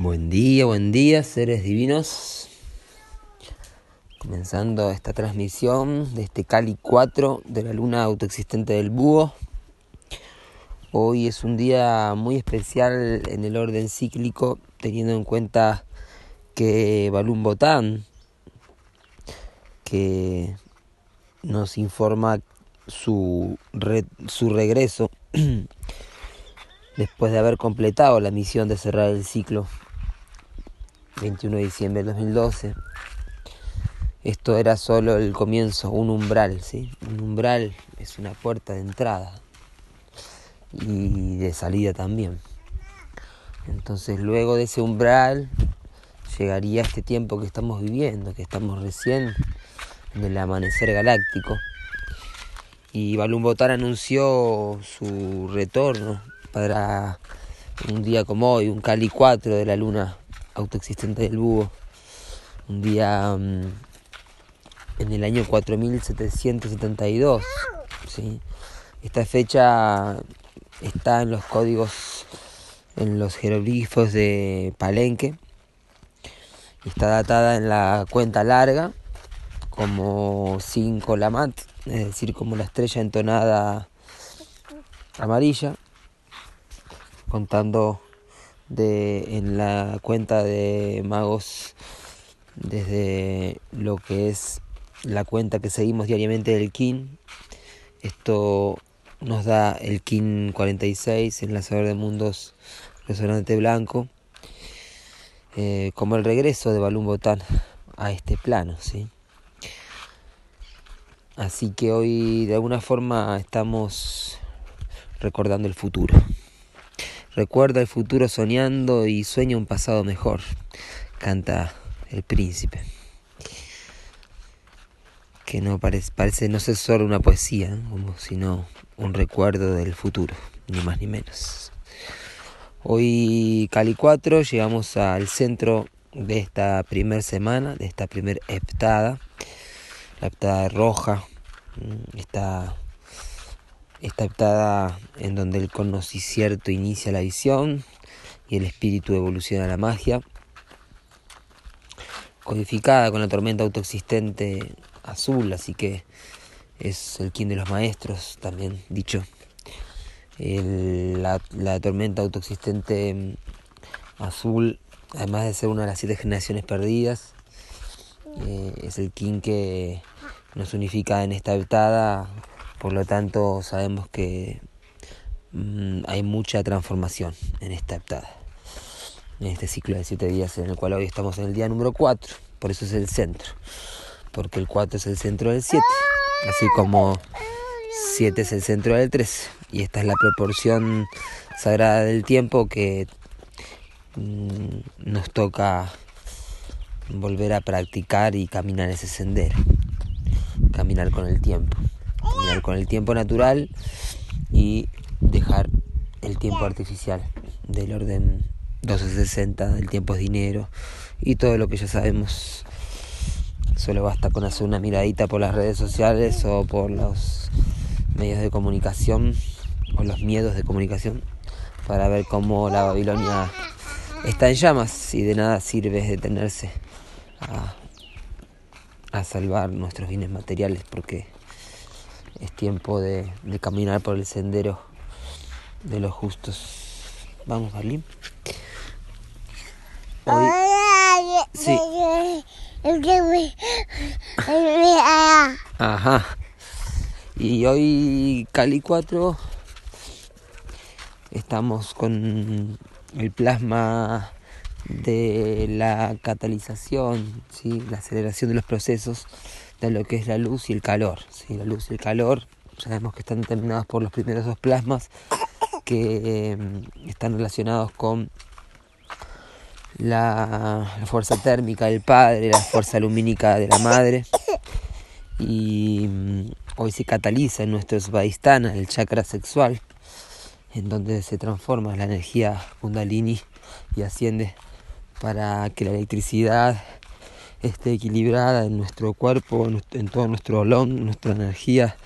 Buen día, buen día, seres divinos. Comenzando esta transmisión de este Cali 4 de la luna autoexistente del búho. Hoy es un día muy especial en el orden cíclico, teniendo en cuenta que Balún Botán, que nos informa su, su regreso después de haber completado la misión de cerrar el ciclo 21 de diciembre del 2012. Esto era solo el comienzo, un umbral, ¿sí? Un umbral es una puerta de entrada y de salida también. Entonces luego de ese umbral llegaría este tiempo que estamos viviendo, que estamos recién en el amanecer galáctico. Y Balún Botar anunció su retorno para un día como hoy, un Cali 4 de la luna autoexistente del búho, un día mm, en el año 4772. ¿sí? Esta fecha está en los códigos, en los jeroglifos de Palenque, está datada en la cuenta larga como 5 Lamat, es decir, como la estrella entonada amarilla, contando de, en la cuenta de magos desde lo que es la cuenta que seguimos diariamente del KIN. Esto nos da el KIN 46, enlazador de mundos resonante blanco, eh, como el regreso de Balún Botán a este plano. ¿sí? Así que hoy de alguna forma estamos recordando el futuro. Recuerda el futuro soñando y sueña un pasado mejor, canta el príncipe. Que no parece, parece no ser solo una poesía, sino un recuerdo del futuro, ni más ni menos. Hoy Cali 4 llegamos al centro de esta primer semana, de esta primer heptada, la heptada roja, esta esta heptada en donde el conocimiento inicia la visión y el espíritu evoluciona la magia, codificada con la tormenta autoexistente azul, así que es el kin de los maestros, también dicho. la, tormenta autoexistente azul, además de ser una de las siete generaciones perdidas, eh, es el kin que nos unifica en esta heptada por lo tanto, sabemos que mm, hay mucha transformación en esta heptada, en este ciclo de siete días en el cual hoy estamos en el día número 4. Por eso es el centro, porque el 4 es el centro del 7, así como 7 es el centro del 3. Y esta es la proporción sagrada del tiempo que mm, nos toca volver a practicar y caminar ese sendero, caminar con el tiempo con el tiempo natural y dejar el tiempo artificial del orden 1260, el tiempo es dinero y todo lo que ya sabemos. Solo basta con hacer una miradita por las redes sociales o por los medios de comunicación o los miedos de comunicación para ver cómo la Babilonia está en llamas y de nada sirve detenerse a, a salvar nuestros bienes materiales porque es tiempo de, caminar por el sendero de los justos. Vamos, Marlene. Hoy... Sí. Ajá. Y hoy Cali 4 estamos con el plasma de la catalización, ¿sí? la aceleración de los procesos de lo que es la luz y el calor. ¿sí? La luz y el calor sabemos que están determinados por los primeros dos plasmas que em, están relacionados con la, fuerza térmica del padre, la fuerza lumínica de la madre. Y em, hoy se cataliza en nuestro Svadhisthana, el chakra sexual, en donde se transforma la energía kundalini y asciende para que la electricidad esté equilibrada en nuestro cuerpo, en todo nuestro olón, nuestra energía,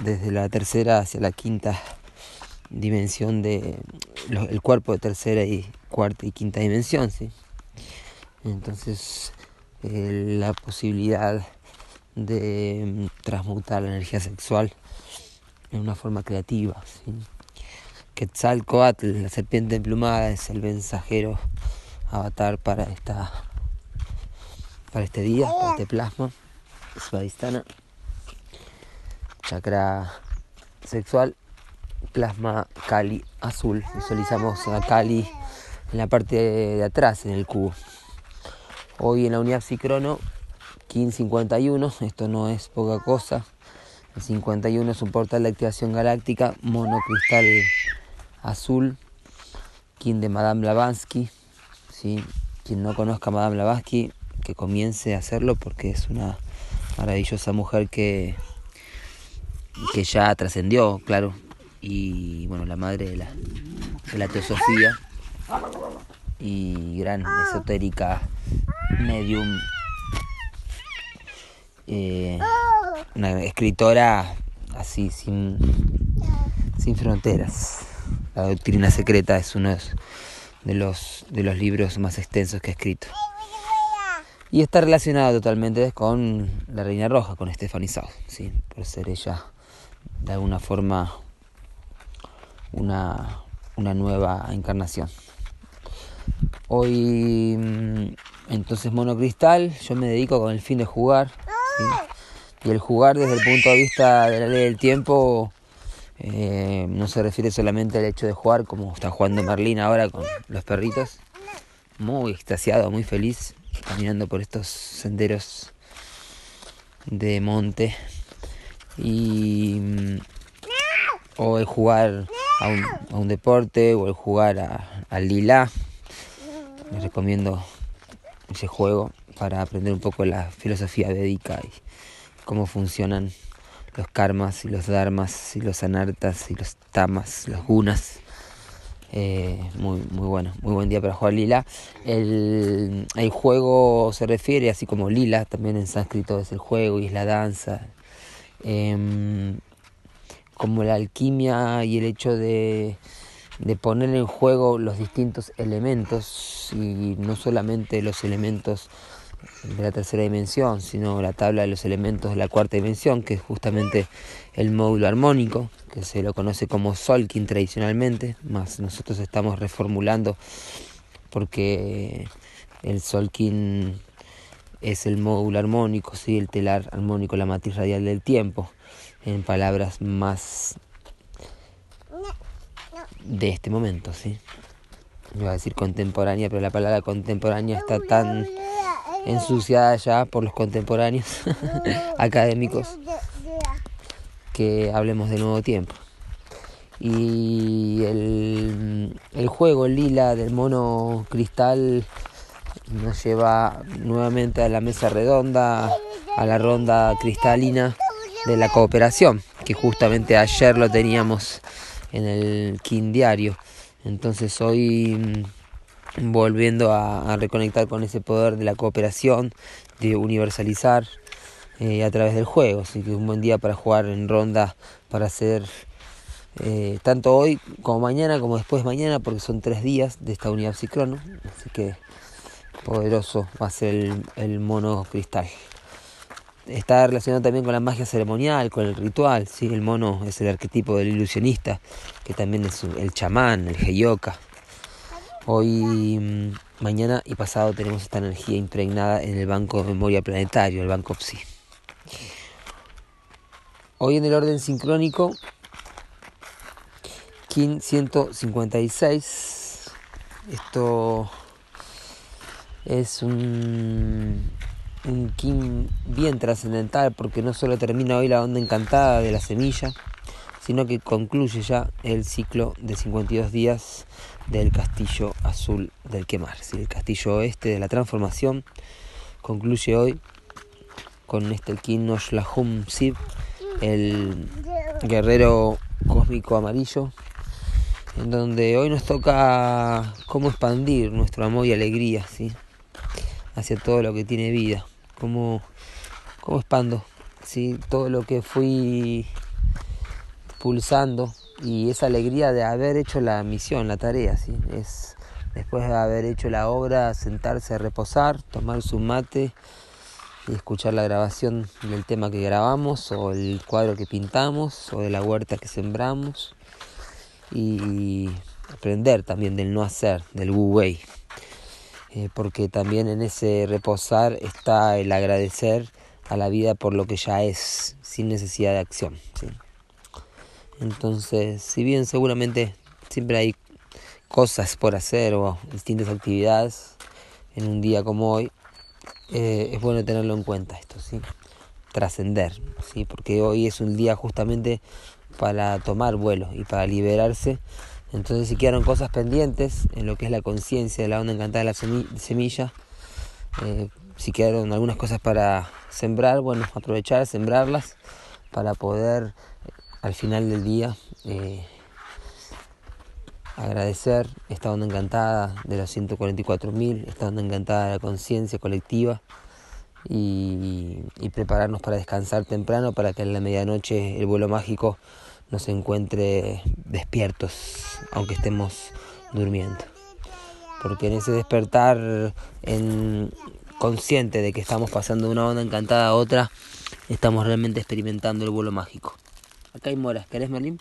desde la tercera hacia la quinta dimensión de el cuerpo de tercera y cuarta y quinta dimensión, ¿sí? Entonces, eh, la posibilidad de mm, transmutar la energía sexual en una forma creativa, ¿sí? Quetzalcoatl, la serpiente emplumada, es el mensajero avatar para esta para este día, para este plasma, Svadhisthana, chakra sexual, plasma Kali azul. Visualizamos a Kali en la parte de atrás, en el cubo. Hoy en la unidad Psicrono, 1551, esto no es poca cosa. El 51 es un portal de activación galáctica, monocristal azul, King de Madame Blavatsky. ¿sí? Quien no conozca a Madame Blavatsky, que comience a hacerlo porque es una maravillosa mujer que, que ya trascendió, claro, y bueno, la madre de la, de la teosofía y gran esotérica medium, eh, una escritora así sin, sin fronteras. La doctrina secreta es uno de los, de los libros más extensos que ha escrito. Y está relacionado totalmente con la Reina Roja, con Stephanie South, ¿sí? por ser ella de alguna forma una, una nueva encarnación. Hoy, mm, entonces, monocristal, yo me dedico con el fin de jugar. Y el jugar desde el punto de vista de la ley del tiempo eh, no se refiere solamente al hecho de jugar como está jugando Merlín ahora con los perritos. Muy extasiado, muy feliz, caminando por estos senderos de monte. Y mm, o el jugar a un, deporte o el jugar al lila. Les recomiendo ese juego para aprender un poco la filosofía védica y cómo funcionan los karmas y los dharmas y los anartas y los tamas, los gunas. Eh, muy, muy bueno, muy buen día para jugar lila. El, el, juego se refiere, así como lila, también en sánscrito es el juego y es la danza. Em, como la alquimia y el hecho de, de poner en juego los distintos elementos y no solamente los elementos de la tercera dimensión, sino la tabla de los elementos de la cuarta dimensión, que es justamente el módulo armónico, que se lo conoce como Solkin tradicionalmente, más nosotros estamos reformulando porque el Solkin es el módulo armónico, ¿sí? el telar armónico, la matriz radial del tiempo en palabras más de este momento, ¿sí? Iba a decir contemporánea, pero la palabra contemporánea está tan ensuciada ya por los contemporáneos académicos que hablemos de nuevo tiempo. Y el, el juego lila del mono cristal nos lleva nuevamente a la mesa redonda, a la ronda cristalina de la cooperación, que justamente ayer lo teníamos en el King Diario. Entonces hoy volviendo a, reconectar con ese poder de la cooperación, de universalizar eh, a través del juego. Así que es un buen día para jugar en ronda, para hacer eh, tanto hoy como mañana, como después de mañana, porque son tres días de esta unidad psicrono. Así que poderoso va a ser el, mono cristal está relacionado también con la magia ceremonial, con el ritual, ¿sí? El mono es el arquetipo del ilusionista, que también es el chamán, el heyoka. Hoy, mm, mañana y pasado tenemos esta energía impregnada en el Banco de Memoria Planetario, el Banco PSI. Hoy en el orden sincrónico, Kin 156. Esto es un un Kim bien trascendental porque no solo termina hoy la onda encantada de la semilla, sino que concluye ya el ciclo de 52 días del castillo azul del quemar. el castillo oeste de la transformación concluye hoy con este Kim Noshlahum Sib, el guerrero cósmico amarillo, en donde hoy nos toca cómo expandir nuestro amor y alegría ¿sí? hacia todo lo que tiene vida cómo, cómo expando ¿sí? todo lo que fui pulsando y esa alegría de haber hecho la misión, la tarea, ¿sí? es después de haber hecho la obra, sentarse a reposar, tomar su mate y escuchar la grabación del tema que grabamos o el cuadro que pintamos o de la huerta que sembramos y aprender también del no hacer, del wu wei. Eh, porque también en ese reposar está el agradecer a la vida por lo que ya es, sin necesidad de acción. Entonces, si bien seguramente siempre hay cosas por hacer o distintas actividades en un día como hoy, eh, es bueno tenerlo en cuenta esto, ¿sí? trascender, ¿sí? porque hoy es un día justamente para tomar vuelo y para liberarse. Entonces si quedaron cosas pendientes en lo que es la conciencia de la onda encantada de la semilla, eh, si quedaron algunas cosas para sembrar, bueno, aprovechar, sembrarlas para poder al final del día agradecer esta onda encantada de los 144.000, esta onda encantada de la conciencia colectiva y, prepararnos para descansar temprano para que en la medianoche el vuelo mágico nos encuentre despiertos, aunque estemos durmiendo. Porque en ese despertar en consciente de que estamos pasando de una onda encantada a otra, estamos realmente experimentando el vuelo mágico. Acá hay moras, ¿querés Merlin?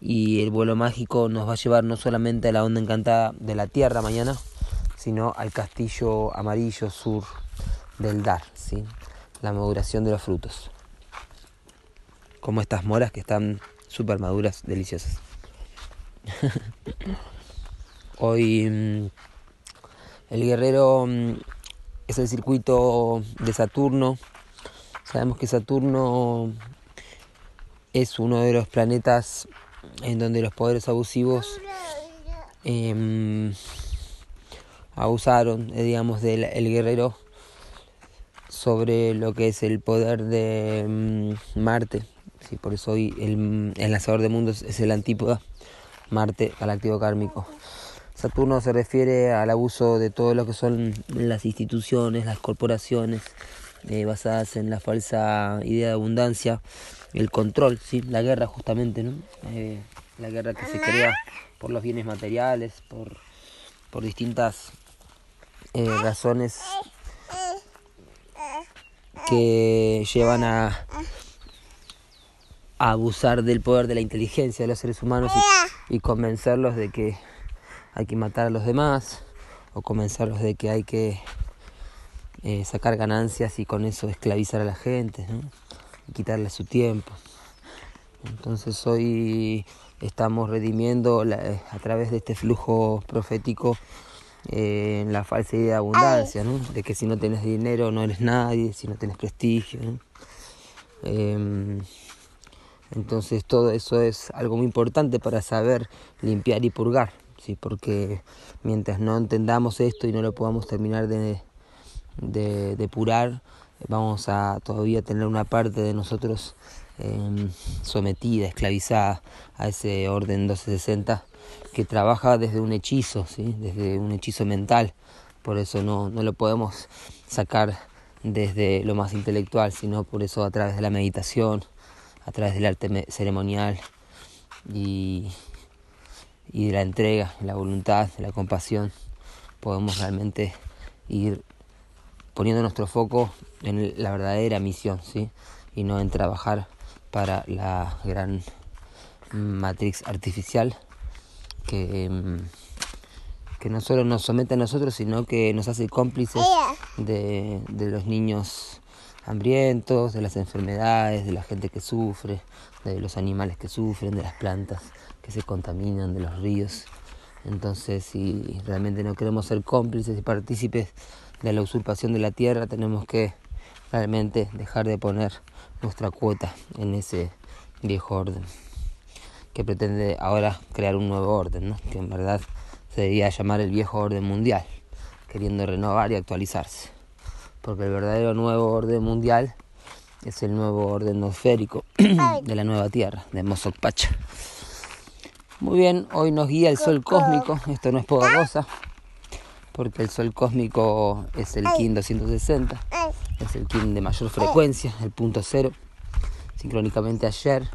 y el vuelo mágico nos va a llevar no solamente a la onda encantada de la Tierra mañana, sino al castillo amarillo sur del Dar, ¿sí? la maduración de los frutos. Como estas moras que están súper maduras, deliciosas. Hoy mm, el guerrero mm, es el circuito de Saturno. Sabemos que Saturno es uno de los planetas en donde los poderes abusivos em, abusaron, eh, digamos, del guerrero sobre lo que es el poder de mm, Marte. Sí, por eso hoy el, el lanzador de mundos es el antípoda, Marte al activo kármico. Saturno se refiere al abuso de todo lo que son las instituciones, las corporaciones, eh, basadas en la falsa idea de abundancia, el control, ¿sí? la guerra justamente, ¿no? Eh, la guerra que se crea por los bienes materiales, por, por distintas eh, razones que llevan a, abusar del poder de la inteligencia de los seres humanos y convencerlos de que hay que matar a los demás o convencerlos de que hay que eh, sacar ganancias y con eso esclavizar a la gente ¿no? quitarle su tiempo. Entonces hoy estamos redimiendo eh, a través de este flujo profético eh, la falsa idea de abundancia, de que si no tienes dinero no eres nadie, si no tienes prestigio. Em, entonces todo eso es algo muy importante para saber limpiar y purgar, ¿sí? porque mientras no entendamos esto y no lo podamos terminar de, de depurar, vamos a todavía tener una parte de nosotros Em, sometida, esclavizada a ese orden 1260 que trabaja desde un hechizo, ¿sí? desde un hechizo mental. Por eso no, no lo podemos sacar desde lo más intelectual, sino por eso a través de la meditación, a través del arte ceremonial y, y de la entrega, la voluntad, la compasión, podemos realmente ir poniendo nuestro foco en la verdadera misión, ¿sí? y no en trabajar para la gran matrix artificial que, em, que no solo nos somete a nosotros, sino que nos hace cómplices de, de los niños hambrientos, de las enfermedades, de la gente que sufre, de los animales que sufren, de las plantas que se contaminan, de los ríos. Entonces, si realmente no queremos ser cómplices y partícipes de la usurpación de la tierra, tenemos que realmente dejar de poner nuestra cuota en ese viejo orden que pretende ahora crear un nuevo orden, ¿no? que en verdad se debería llamar el viejo orden mundial, queriendo renovar y actualizarse. Porque el verdadero nuevo orden mundial es el nuevo orden nosférico de la nueva Tierra, de Mosok Pacha. Muy bien, hoy nos guía el sol cósmico, esto no es poca cosa, porque el sol cósmico es el Kin 260 es el kin de mayor frecuencia, el punto cero. Sincrónicamente ayer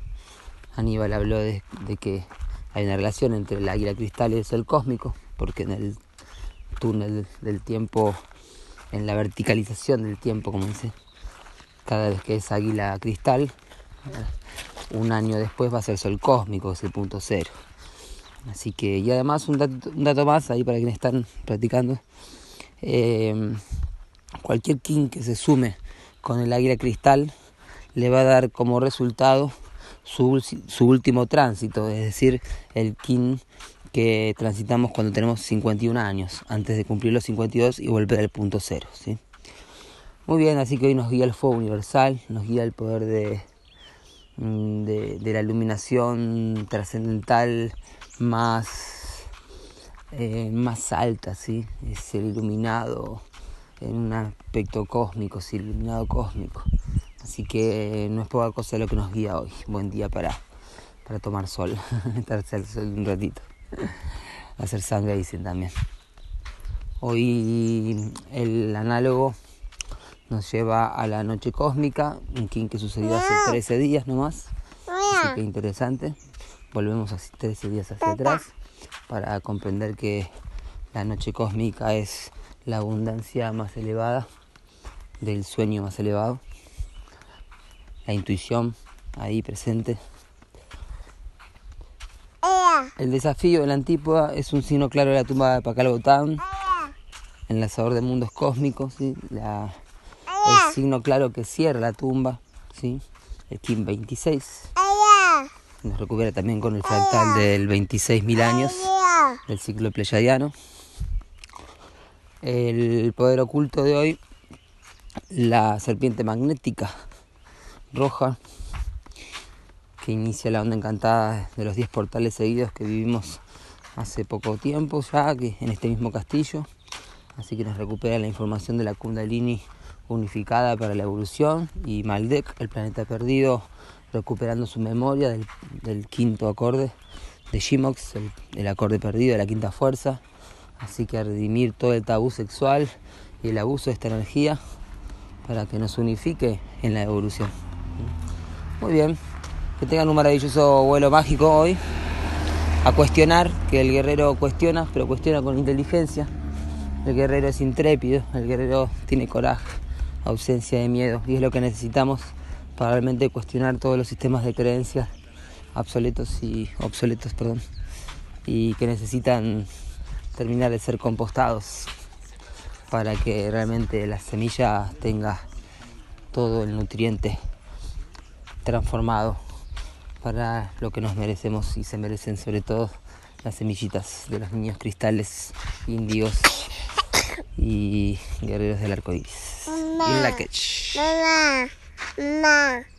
Aníbal habló de, que hay una relación entre el águila cristal y el sol cósmico, porque en el túnel del tiempo, en la verticalización del tiempo, como dice, cada vez que es águila cristal, un año después va a ser sol cósmico, es el punto cero. Así que, y además un dato, más ahí para quienes están practicando, eh, cualquier king que se sume con el águila cristal le va a dar como resultado su, su último tránsito, es decir, el king que transitamos cuando tenemos 51 años, antes de cumplir los 52 y volver al punto cero. ¿sí? Muy bien, así que hoy nos guía el fuego universal, nos guía el poder de, mm, de la iluminación trascendental más, eh, más alta, ¿sí? es el iluminado en un aspecto cósmico, sí, iluminado cósmico. Así que no es poca cosa lo que nos guía hoy. Buen día para, para tomar sol, estarse al sol un ratito. Hacer sangre dicen también. Hoy el análogo nos lleva a la noche cósmica, un king que sucedió hace 13 días nomás. Así que interesante. Volvemos así 13 días hacia atrás para comprender que la noche cósmica es la abundancia más elevada, del sueño más elevado, la intuición ahí presente. El desafío de la antípoda es un signo claro de la tumba de Pacalbotán, enlazador de mundos cósmicos, ¿sí? la, el signo claro que cierra la tumba, ¿sí? el Kim 26. Nos recupera también con el fractal del 26.000 años del ciclo pleyadiano el poder oculto de hoy, la serpiente magnética roja que inicia la onda encantada de los 10 portales seguidos que vivimos hace poco tiempo ya que en este mismo castillo. Así que nos recupera la información de la Kundalini unificada para la evolución y Maldek, el planeta perdido, recuperando su memoria del, quinto acorde de Shimox, el acorde perdido de la quinta fuerza Así que a redimir todo el tabú sexual y el abuso de esta energía para que nos unifique en la evolución. Muy bien, que tengan un maravilloso vuelo mágico hoy. A cuestionar, que el guerrero cuestiona, pero cuestiona con inteligencia. El guerrero es intrépido, el guerrero tiene coraje, ausencia de miedo y es lo que necesitamos para realmente cuestionar todos los sistemas de creencias obsoletos y obsoletos, perdón, y que necesitan terminar de ser compostados para que realmente la semilla tenga todo el nutriente transformado para lo que nos merecemos y se merecen sobre todo las semillitas de los niños cristales indios y guerreros del arco iris. Mamá, mamá, mamá.